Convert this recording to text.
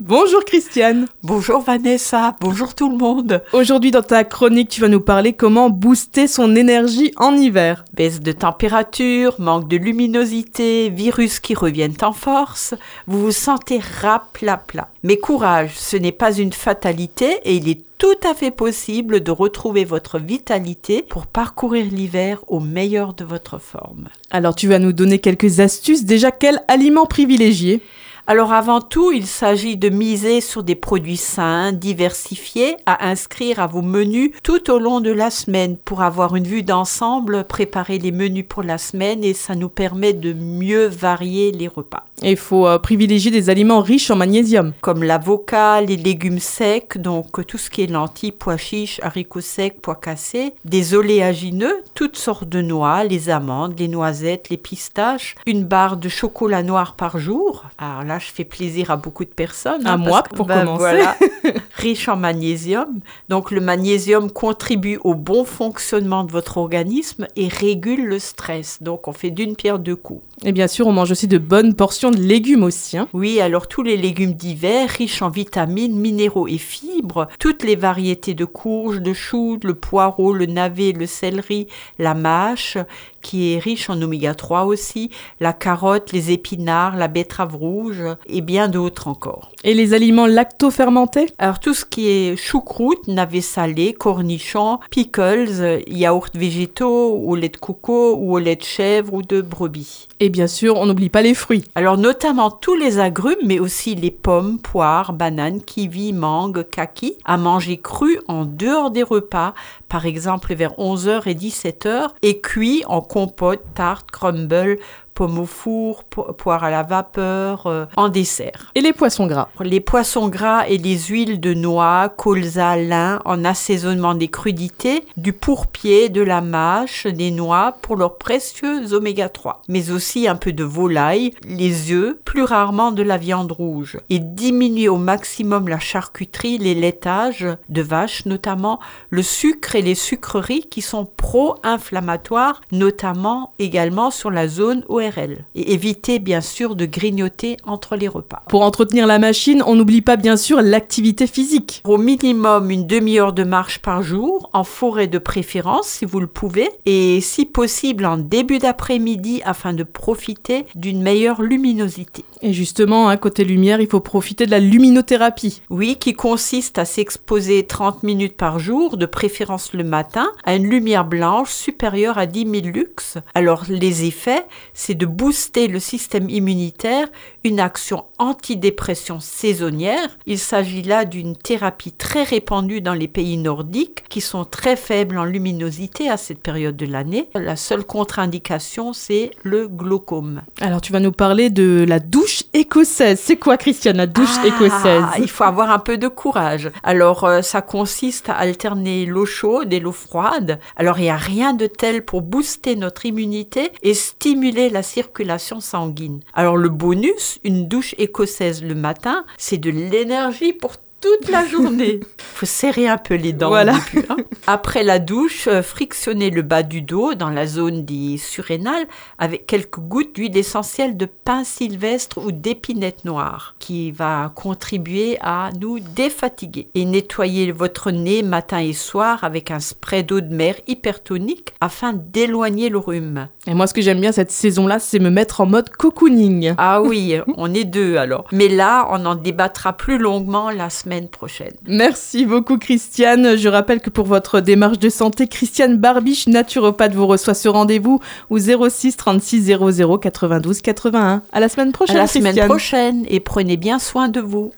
Bonjour Christiane. Bonjour Vanessa. Bonjour tout le monde. Aujourd'hui dans ta chronique, tu vas nous parler comment booster son énergie en hiver. Baisse de température, manque de luminosité, virus qui reviennent en force, vous vous sentez rapla-pla. Mais courage, ce n'est pas une fatalité et il est tout à fait possible de retrouver votre vitalité pour parcourir l'hiver au meilleur de votre forme. Alors tu vas nous donner quelques astuces. Déjà, quel aliment privilégier? Alors avant tout, il s'agit de miser sur des produits sains, diversifiés, à inscrire à vos menus tout au long de la semaine pour avoir une vue d'ensemble, préparer les menus pour la semaine et ça nous permet de mieux varier les repas. Il faut euh, privilégier des aliments riches en magnésium. Comme l'avocat, les légumes secs, donc tout ce qui est lentilles, pois chiches, haricots secs, pois cassés, des oléagineux, toutes sortes de noix, les amandes, les noisettes, les pistaches, une barre de chocolat noir par jour. Alors là, je fais plaisir à beaucoup de personnes. À hein, moi, pour ben, commencer. Voilà, riche en magnésium. Donc le magnésium contribue au bon fonctionnement de votre organisme et régule le stress. Donc on fait d'une pierre deux coups. Et bien sûr, on mange aussi de bonnes portions de légumes aussi. hein. Oui, alors tous les légumes d'hiver, riches en vitamines, minéraux et fibres, toutes les variétés de courges, de choux, le poireau, le navet, le céleri, la mâche, qui est riche en oméga 3 aussi, la carotte, les épinards, la betterave rouge et bien d'autres encore. Et les aliments lacto-fermentés? Alors tout ce qui est choucroute, navet salé, cornichons, pickles, yaourts végétaux, au lait de coco ou au lait de chèvre ou de brebis. Et bien sûr, on n'oublie pas les fruits. Alors notamment tous les agrumes, mais aussi les pommes, poires, bananes, kiwis, mangues, kakis, à manger cru en dehors des repas, par exemple vers 11h et 17h, et cuits en compote, tarte, crumble, pommes au four, po- poire à la vapeur, euh, en dessert. Et les poissons gras. Les poissons gras et les huiles de noix, colza, lin en assaisonnement des crudités, du pourpier, de la mâche, des noix pour leurs précieux oméga 3, mais aussi un peu de volaille, les œufs, plus rarement de la viande rouge, et diminuer au maximum la charcuterie, les laitages de vache notamment, le sucre et les sucreries qui sont pro-inflammatoires, notamment également sur la zone ORL, et éviter bien sûr de grignoter entre les repas. Pour entretenir la machine, on n'oublie pas bien sûr l'activité physique. Au minimum une demi-heure de marche par jour, en forêt de préférence si vous le pouvez, et si possible en début d'après-midi afin de profiter d'une meilleure luminosité. Et justement, à côté lumière, il faut profiter de la luminothérapie. Oui, qui consiste à s'exposer 30 minutes par jour, de préférence le matin, à une lumière blanche supérieure à 10 000 lux. Alors les effets, c'est de booster le système immunitaire, une action antidépression saisonnière. Il s'agit là d'une thérapie très répandue dans les pays nordiques qui sont très faibles en luminosité à cette période de l'année. La seule contre-indication, c'est le glaucome. Alors tu vas nous parler de la douche écossaise. C'est quoi Christiane, la douche Ah, écossaise Il faut avoir un peu de courage. Alors, euh, ça consiste à alterner l'eau chaude et l'eau froide. Alors, il n'y a rien de tel pour booster notre immunité et stimuler la circulation sanguine. Alors, le bonus, une douche écossaise le matin, c'est de l'énergie pour toute la journée. faut serrer un peu les dents. Voilà. début, hein. Après la douche, euh, frictionnez le bas du dos dans la zone des surrénales avec quelques gouttes d'huile essentielle de pin sylvestre ou d'épinette noire qui va contribuer à nous défatiguer. Et nettoyez votre nez matin et soir avec un spray d'eau de mer hypertonique afin d'éloigner le rhume. Et moi, ce que j'aime bien cette saison-là, c'est me mettre en mode cocooning. Ah oui, on est deux alors. Mais là, on en débattra plus longuement la semaine prochaine. Merci beaucoup Christiane. Je rappelle que pour votre démarche de santé, Christiane Barbiche, naturopathe, vous reçoit ce rendez-vous au 06 36 00 92 81. À la semaine prochaine À la semaine Christiane. prochaine et prenez bien soin de vous.